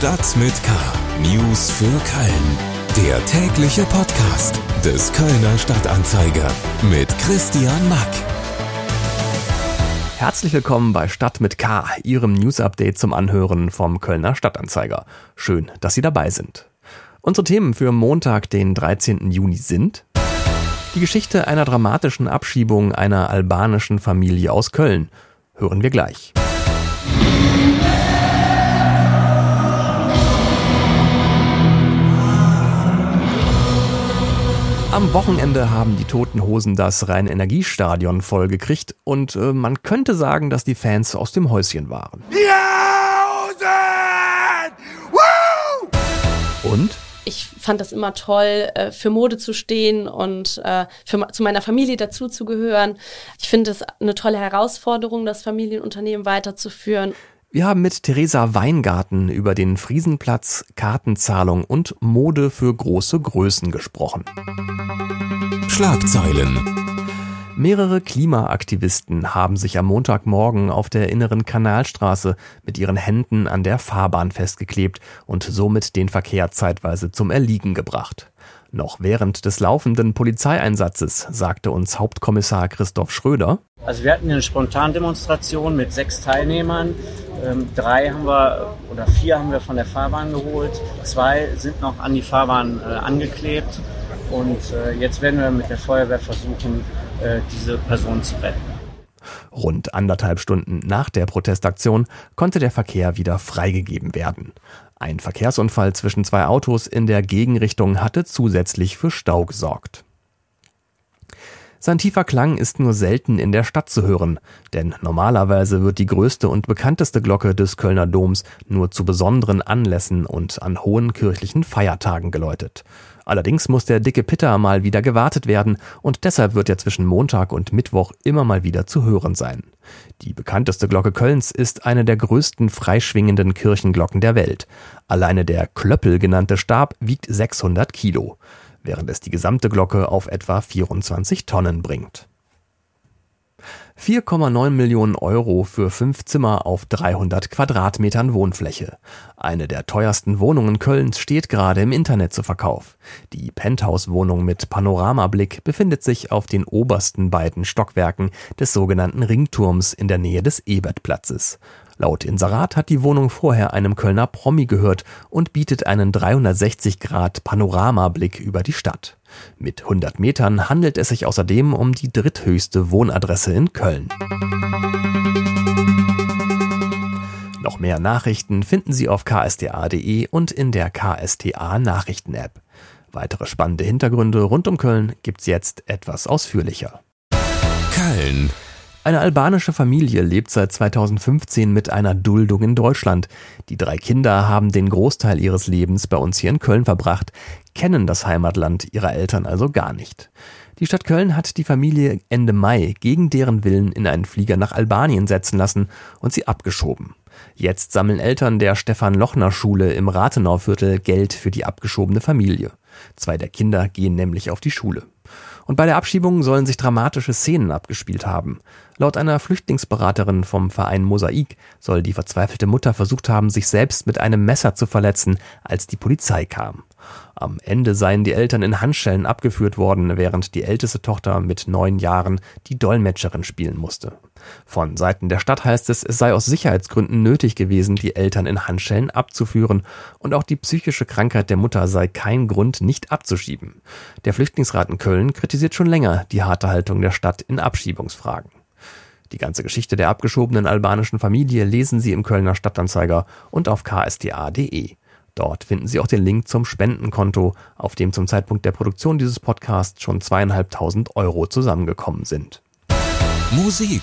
Stadt mit K. News für Köln. Der tägliche Podcast des Kölner Stadtanzeiger mit Christian Mack. Herzlich willkommen bei Stadt mit K, Ihrem News-Update zum Anhören vom Kölner Stadtanzeiger. Schön, dass Sie dabei sind. Unsere Themen für Montag, den 13. Juni sind die Geschichte einer dramatischen Abschiebung einer albanischen Familie aus Köln. Hören wir gleich. Am Wochenende haben die Toten Hosen das Rhein-Energiestadion vollgekriegt und äh, man könnte sagen, dass die Fans aus dem Häuschen waren. Und? Ich fand das immer toll, äh, für Mode zu stehen und äh, für, zu meiner Familie dazuzugehören. Ich finde es eine tolle Herausforderung, das Familienunternehmen weiterzuführen. Wir haben mit Theresa Weingarten über den Friesenplatz, Kartenzahlung und Mode für große Größen gesprochen. Schlagzeilen. Mehrere Klimaaktivisten haben sich am Montagmorgen auf der inneren Kanalstraße mit ihren Händen an der Fahrbahn festgeklebt und somit den Verkehr zeitweise zum Erliegen gebracht. Noch während des laufenden Polizeieinsatzes sagte uns Hauptkommissar Christoph Schröder. Also wir hatten eine Spontandemonstration mit sechs Teilnehmern. Ähm, drei haben wir oder vier haben wir von der Fahrbahn geholt. Zwei sind noch an die Fahrbahn äh, angeklebt. Und äh, jetzt werden wir mit der Feuerwehr versuchen, äh, diese Personen zu retten. Rund anderthalb Stunden nach der Protestaktion konnte der Verkehr wieder freigegeben werden. Ein Verkehrsunfall zwischen zwei Autos in der Gegenrichtung hatte zusätzlich für Stau gesorgt. Sein tiefer Klang ist nur selten in der Stadt zu hören, denn normalerweise wird die größte und bekannteste Glocke des Kölner Doms nur zu besonderen Anlässen und an hohen kirchlichen Feiertagen geläutet. Allerdings muss der dicke Pitter mal wieder gewartet werden und deshalb wird er zwischen Montag und Mittwoch immer mal wieder zu hören sein. Die bekannteste Glocke Kölns ist eine der größten freischwingenden Kirchenglocken der Welt. Alleine der Klöppel genannte Stab wiegt 600 Kilo, während es die gesamte Glocke auf etwa 24 Tonnen bringt. 4,9 Millionen Euro für fünf Zimmer auf 300 Quadratmetern Wohnfläche. Eine der teuersten Wohnungen Kölns steht gerade im Internet zu Verkauf. Die Penthouse-Wohnung mit Panoramablick befindet sich auf den obersten beiden Stockwerken des sogenannten Ringturms in der Nähe des Ebertplatzes. Laut Inserat hat die Wohnung vorher einem Kölner Promi gehört und bietet einen 360 Grad Panoramablick über die Stadt. Mit 100 Metern handelt es sich außerdem um die dritthöchste Wohnadresse in Köln. Noch mehr Nachrichten finden Sie auf ksta.de und in der KSTA Nachrichten-App. Weitere spannende Hintergründe rund um Köln gibt's jetzt etwas ausführlicher. Köln. Eine albanische Familie lebt seit 2015 mit einer Duldung in Deutschland. Die drei Kinder haben den Großteil ihres Lebens bei uns hier in Köln verbracht, kennen das Heimatland ihrer Eltern also gar nicht. Die Stadt Köln hat die Familie Ende Mai gegen deren Willen in einen Flieger nach Albanien setzen lassen und sie abgeschoben. Jetzt sammeln Eltern der Stefan Lochner Schule im Rathenauviertel Geld für die abgeschobene Familie. Zwei der Kinder gehen nämlich auf die Schule. Und bei der Abschiebung sollen sich dramatische Szenen abgespielt haben. Laut einer Flüchtlingsberaterin vom Verein Mosaik soll die verzweifelte Mutter versucht haben, sich selbst mit einem Messer zu verletzen, als die Polizei kam. Am Ende seien die Eltern in Handschellen abgeführt worden, während die älteste Tochter mit neun Jahren die Dolmetscherin spielen musste. Von Seiten der Stadt heißt es, es sei aus Sicherheitsgründen nötig gewesen, die Eltern in Handschellen abzuführen und auch die psychische Krankheit der Mutter sei kein Grund, nicht abzuschieben. Der Flüchtlingsrat in Köln kritisiert schon länger die harte Haltung der Stadt in Abschiebungsfragen. Die ganze Geschichte der abgeschobenen albanischen Familie lesen Sie im Kölner Stadtanzeiger und auf ksta.de. Dort finden Sie auch den Link zum Spendenkonto, auf dem zum Zeitpunkt der Produktion dieses Podcasts schon zweieinhalbtausend Euro zusammengekommen sind. Musik.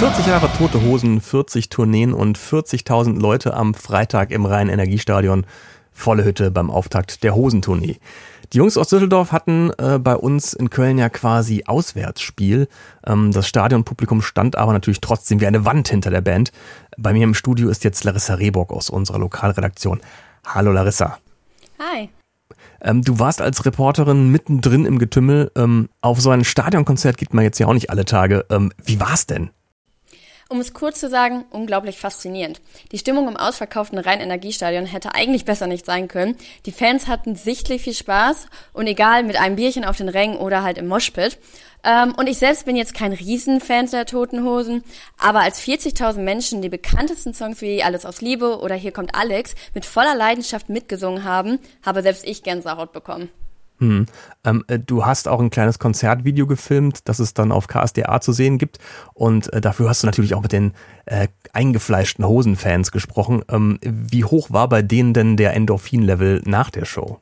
40 Jahre Tote Hosen, 40 Tourneen und 40.000 Leute am Freitag im Rhein-Energiestadion. Volle Hütte beim Auftakt der Hosentournee. Die Jungs aus Düsseldorf hatten äh, bei uns in Köln ja quasi Auswärtsspiel. Ähm, das Stadionpublikum stand aber natürlich trotzdem wie eine Wand hinter der Band. Bei mir im Studio ist jetzt Larissa Rehbock aus unserer Lokalredaktion. Hallo Larissa. Hi. Ähm, du warst als Reporterin mittendrin im Getümmel. Ähm, auf so ein Stadionkonzert geht man jetzt ja auch nicht alle Tage. Ähm, wie war's denn? Um es kurz zu sagen, unglaublich faszinierend. Die Stimmung im ausverkauften Rhein-Energiestadion hätte eigentlich besser nicht sein können. Die Fans hatten sichtlich viel Spaß und egal mit einem Bierchen auf den Rängen oder halt im Moshpit. Ähm, und ich selbst bin jetzt kein Riesenfan der Toten Hosen, aber als 40.000 Menschen die bekanntesten Songs wie Alles aus Liebe oder Hier kommt Alex mit voller Leidenschaft mitgesungen haben, habe selbst ich Gänsehaut bekommen. Hm. Ähm, äh, du hast auch ein kleines Konzertvideo gefilmt, das es dann auf KSDA zu sehen gibt. Und äh, dafür hast du natürlich auch mit den äh, eingefleischten Hosenfans gesprochen. Ähm, wie hoch war bei denen denn der Endorphin-Level nach der Show?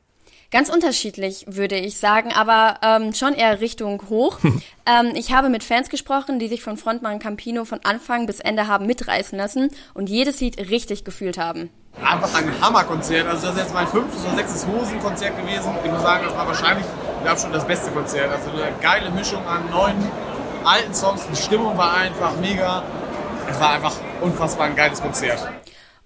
Ganz unterschiedlich, würde ich sagen, aber ähm, schon eher Richtung hoch. ähm, ich habe mit Fans gesprochen, die sich von Frontmann Campino von Anfang bis Ende haben mitreißen lassen und jedes Lied richtig gefühlt haben. Einfach ein Hammerkonzert. Also das ist jetzt mein fünftes oder sechstes Hosenkonzert gewesen. Ich muss sagen, das war wahrscheinlich, ich schon das beste Konzert. Also eine geile Mischung an neuen, alten Songs. Die Stimmung war einfach mega. Es war einfach unfassbar ein geiles Konzert.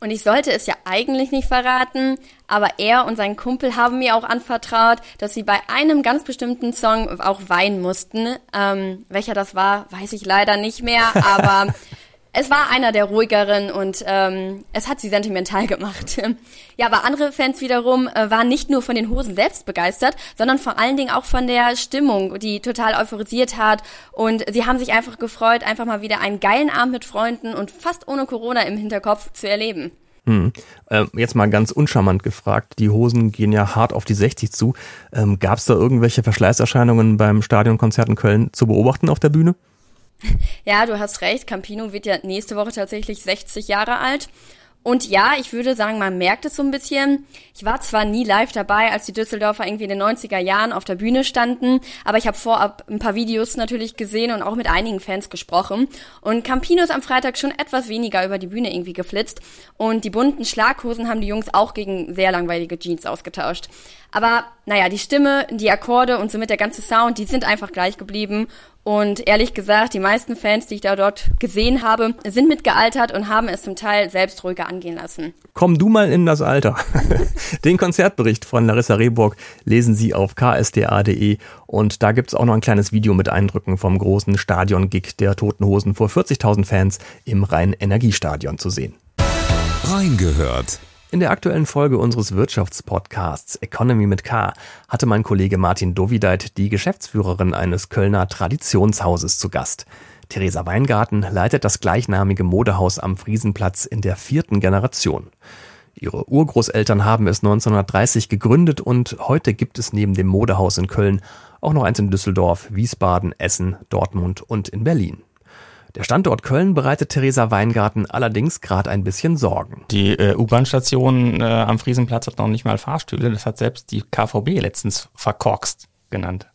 Und ich sollte es ja eigentlich nicht verraten, aber er und sein Kumpel haben mir auch anvertraut, dass sie bei einem ganz bestimmten Song auch weinen mussten. Ähm, welcher das war, weiß ich leider nicht mehr, aber es war einer der ruhigeren und ähm, es hat sie sentimental gemacht. ja, aber andere Fans wiederum äh, waren nicht nur von den Hosen selbst begeistert, sondern vor allen Dingen auch von der Stimmung, die total euphorisiert hat. Und sie haben sich einfach gefreut, einfach mal wieder einen geilen Abend mit Freunden und fast ohne Corona im Hinterkopf zu erleben. Hm. Äh, jetzt mal ganz uncharmant gefragt, die Hosen gehen ja hart auf die 60 zu. Ähm, Gab es da irgendwelche Verschleißerscheinungen beim Stadionkonzert in Köln zu beobachten auf der Bühne? Ja, du hast recht. Campino wird ja nächste Woche tatsächlich 60 Jahre alt. Und ja, ich würde sagen, man merkt es so ein bisschen. Ich war zwar nie live dabei, als die Düsseldorfer irgendwie in den 90er Jahren auf der Bühne standen, aber ich habe vorab ein paar Videos natürlich gesehen und auch mit einigen Fans gesprochen. Und Campino ist am Freitag schon etwas weniger über die Bühne irgendwie geflitzt. Und die bunten Schlaghosen haben die Jungs auch gegen sehr langweilige Jeans ausgetauscht. Aber naja, die Stimme, die Akkorde und somit der ganze Sound, die sind einfach gleich geblieben. Und ehrlich gesagt, die meisten Fans, die ich da dort gesehen habe, sind mitgealtert und haben es zum Teil selbst ruhiger angehen lassen. Komm du mal in das Alter. Den Konzertbericht von Larissa Rehburg lesen Sie auf ksda.de und da gibt's auch noch ein kleines Video mit Eindrücken vom großen Stadion-Gig der Toten Hosen vor 40.000 Fans im Rhein-Energiestadion zu sehen. Reingehört in der aktuellen Folge unseres Wirtschaftspodcasts Economy mit K hatte mein Kollege Martin Dovideit die Geschäftsführerin eines Kölner Traditionshauses zu Gast. Theresa Weingarten leitet das gleichnamige Modehaus am Friesenplatz in der vierten Generation. Ihre Urgroßeltern haben es 1930 gegründet und heute gibt es neben dem Modehaus in Köln auch noch eins in Düsseldorf, Wiesbaden, Essen, Dortmund und in Berlin. Der Standort Köln bereitet Theresa Weingarten allerdings gerade ein bisschen Sorgen. Die äh, U-Bahn-Station äh, am Friesenplatz hat noch nicht mal Fahrstühle. Das hat selbst die KVB letztens verkorkst genannt.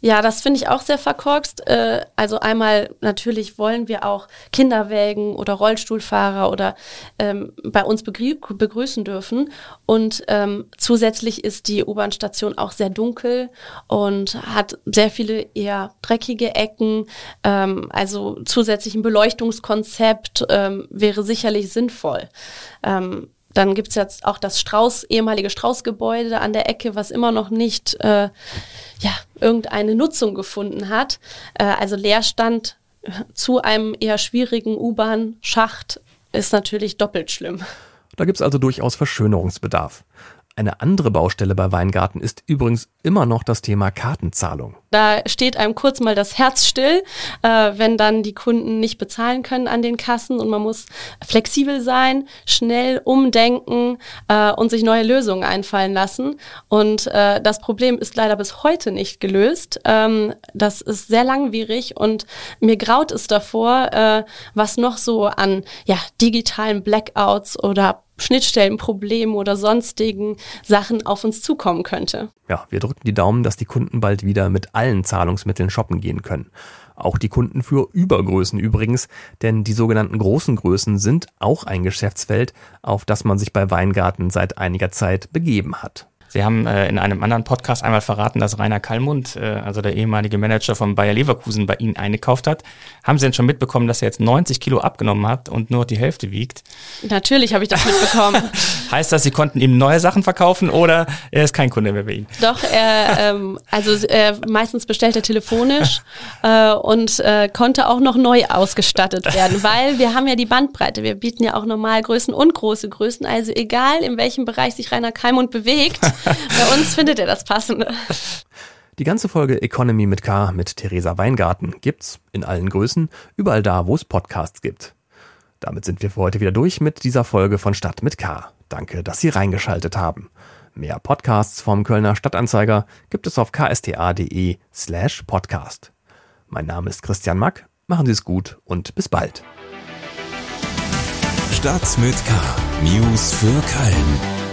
Ja, das finde ich auch sehr verkorkst. Äh, also einmal natürlich wollen wir auch Kinderwägen oder Rollstuhlfahrer oder ähm, bei uns begrü begrüßen dürfen. Und ähm, zusätzlich ist die U-Bahn-Station auch sehr dunkel und hat sehr viele eher dreckige Ecken. Ähm, also zusätzlich ein Beleuchtungskonzept ähm, wäre sicherlich sinnvoll. Dann gibt's jetzt auch das Strauß, ehemalige Straußgebäude an der Ecke, was immer noch nicht äh, ja, irgendeine Nutzung gefunden hat. Äh, also Leerstand zu einem eher schwierigen U-Bahn-Schacht ist natürlich doppelt schlimm. Da gibt's also durchaus Verschönerungsbedarf. Eine andere Baustelle bei Weingarten ist übrigens immer noch das Thema Kartenzahlung. Da steht einem kurz mal das Herz still, äh, wenn dann die Kunden nicht bezahlen können an den Kassen und man muss flexibel sein, schnell umdenken äh, und sich neue Lösungen einfallen lassen. Und äh, das Problem ist leider bis heute nicht gelöst. Ähm, das ist sehr langwierig und mir graut es davor, äh, was noch so an ja, digitalen Blackouts oder Schnittstellenproblemen oder sonstigen Sachen auf uns zukommen könnte. Ja, wir drücken die Daumen, dass die Kunden bald wieder mit allen Zahlungsmitteln shoppen gehen können. Auch die Kunden für Übergrößen übrigens, denn die sogenannten großen Größen sind auch ein Geschäftsfeld, auf das man sich bei Weingarten seit einiger Zeit begeben hat. Sie haben äh, in einem anderen Podcast einmal verraten, dass Rainer Kallmund, äh, also der ehemalige Manager von Bayer Leverkusen, bei Ihnen eingekauft hat. Haben Sie denn schon mitbekommen, dass er jetzt 90 Kilo abgenommen hat und nur die Hälfte wiegt? Natürlich habe ich das mitbekommen. heißt das, Sie konnten ihm neue Sachen verkaufen oder er ist kein Kunde mehr bei Ihnen? Doch, er, ähm, also äh, meistens bestellt er telefonisch äh, und äh, konnte auch noch neu ausgestattet werden, weil wir haben ja die Bandbreite. Wir bieten ja auch Normalgrößen und große Größen. Also egal, in welchem Bereich sich Rainer Kallmund bewegt, bei uns findet er das Passende. Die ganze Folge Economy mit K mit Theresa Weingarten gibt's in allen Größen, überall da, wo es Podcasts gibt. Damit sind wir für heute wieder durch mit dieser Folge von Stadt mit K. Danke, dass Sie reingeschaltet haben. Mehr Podcasts vom Kölner Stadtanzeiger gibt es auf ksta.de slash podcast. Mein Name ist Christian Mack, machen Sie es gut und bis bald. Stadt mit K. News für Köln.